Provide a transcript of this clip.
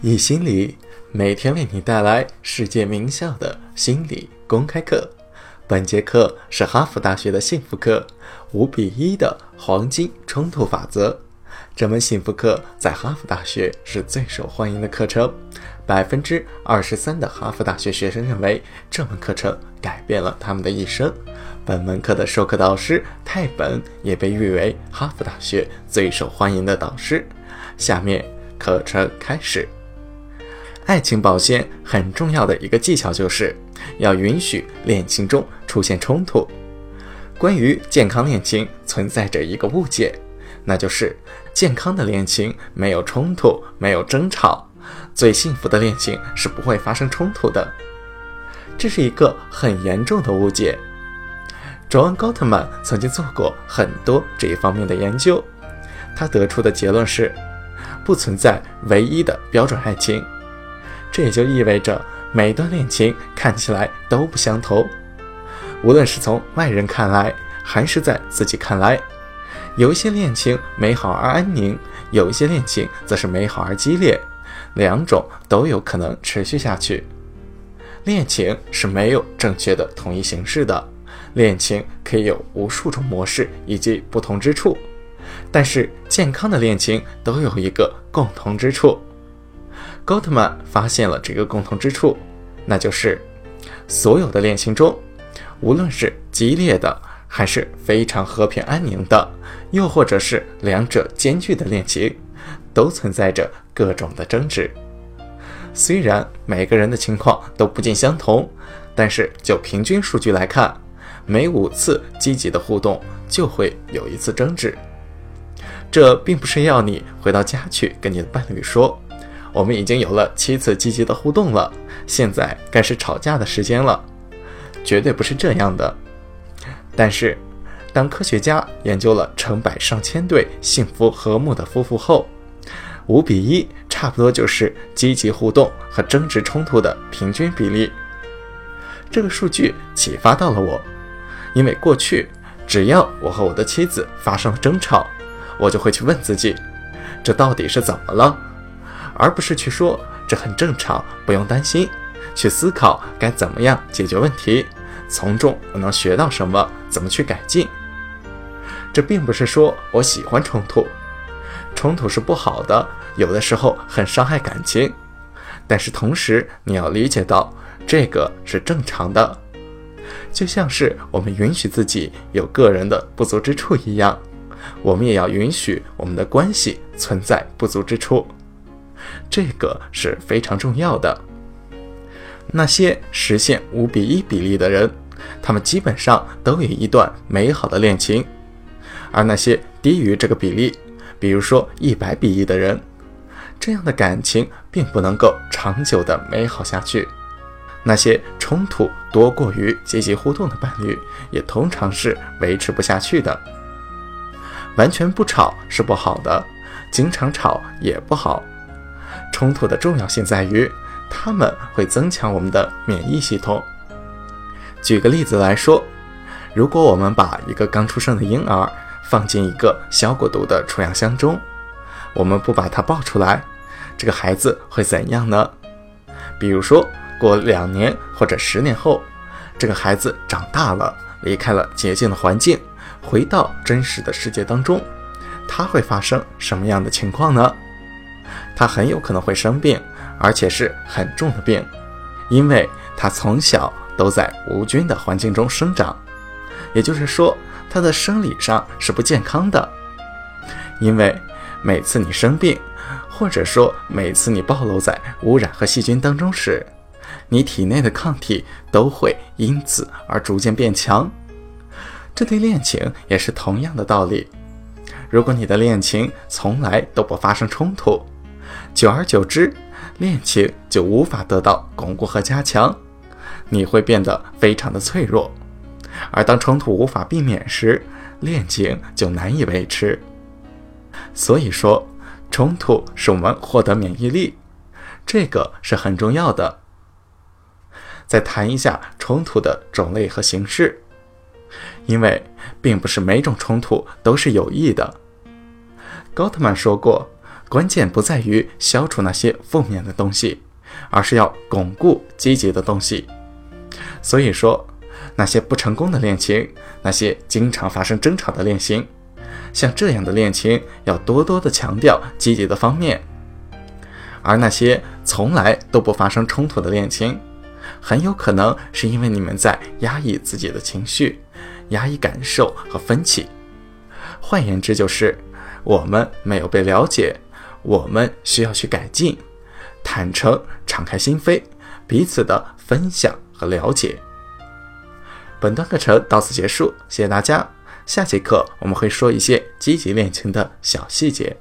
易心理每天为你带来世界名校的心理公开课。本节课是哈佛大学的幸福课，五比一的黄金冲突法则。这门幸福课在哈佛大学是最受欢迎的课程，百分之二十三的哈佛大学学生认为这门课程改变了他们的一生。本门课的授课导师泰本也被誉为哈佛大学最受欢迎的导师。下面课程开始。爱情保鲜很重要的一个技巧，就是要允许恋情中出现冲突。关于健康恋情，存在着一个误解，那就是健康的恋情没有冲突，没有争吵。最幸福的恋情是不会发生冲突的，这是一个很严重的误解。卓恩·高特曼曾经做过很多这一方面的研究，他得出的结论是，不存在唯一的标准爱情。这也就意味着每段恋情看起来都不相同，无论是从外人看来，还是在自己看来，有一些恋情美好而安宁，有一些恋情则是美好而激烈，两种都有可能持续下去。恋情是没有正确的统一形式的，恋情可以有无数种模式以及不同之处，但是健康的恋情都有一个共同之处。高特曼发现了这个共同之处，那就是所有的恋情中，无论是激烈的，还是非常和平安宁的，又或者是两者兼具的恋情，都存在着各种的争执。虽然每个人的情况都不尽相同，但是就平均数据来看，每五次积极的互动就会有一次争执。这并不是要你回到家去跟你的伴侣说。我们已经有了七次积极的互动了，现在该是吵架的时间了，绝对不是这样的。但是，当科学家研究了成百上千对幸福和睦的夫妇后，五比一差不多就是积极互动和争执冲突的平均比例。这个数据启发到了我，因为过去只要我和我的妻子发生了争吵，我就会去问自己，这到底是怎么了？而不是去说这很正常，不用担心，去思考该怎么样解决问题，从中我能学到什么，怎么去改进。这并不是说我喜欢冲突，冲突是不好的，有的时候很伤害感情。但是同时你要理解到，这个是正常的，就像是我们允许自己有个人的不足之处一样，我们也要允许我们的关系存在不足之处。这个是非常重要的。那些实现五比一比例的人，他们基本上都有一段美好的恋情；而那些低于这个比例，比如说一百比一的人，这样的感情并不能够长久的美好下去。那些冲突多过于积极互动的伴侣，也通常是维持不下去的。完全不吵是不好的，经常吵也不好。冲突的重要性在于，它们会增强我们的免疫系统。举个例子来说，如果我们把一个刚出生的婴儿放进一个消过毒的储氧箱中，我们不把它抱出来，这个孩子会怎样呢？比如说，过两年或者十年后，这个孩子长大了，离开了洁净的环境，回到真实的世界当中，他会发生什么样的情况呢？他很有可能会生病，而且是很重的病，因为他从小都在无菌的环境中生长，也就是说，他的生理上是不健康的。因为每次你生病，或者说每次你暴露在污染和细菌当中时，你体内的抗体都会因此而逐渐变强。这对恋情也是同样的道理。如果你的恋情从来都不发生冲突，久而久之，恋情就无法得到巩固和加强，你会变得非常的脆弱。而当冲突无法避免时，恋情就难以维持。所以说，冲突使我们获得免疫力，这个是很重要的。再谈一下冲突的种类和形式，因为并不是每种冲突都是有益的。高特曼说过。关键不在于消除那些负面的东西，而是要巩固积极的东西。所以说，那些不成功的恋情，那些经常发生争吵的恋情，像这样的恋情，要多多的强调积极的方面；而那些从来都不发生冲突的恋情，很有可能是因为你们在压抑自己的情绪，压抑感受和分歧。换言之，就是我们没有被了解，我们需要去改进，坦诚、敞开心扉，彼此的分享和了解。本段课程到此结束，谢谢大家。下节课我们会说一些积极恋情的小细节。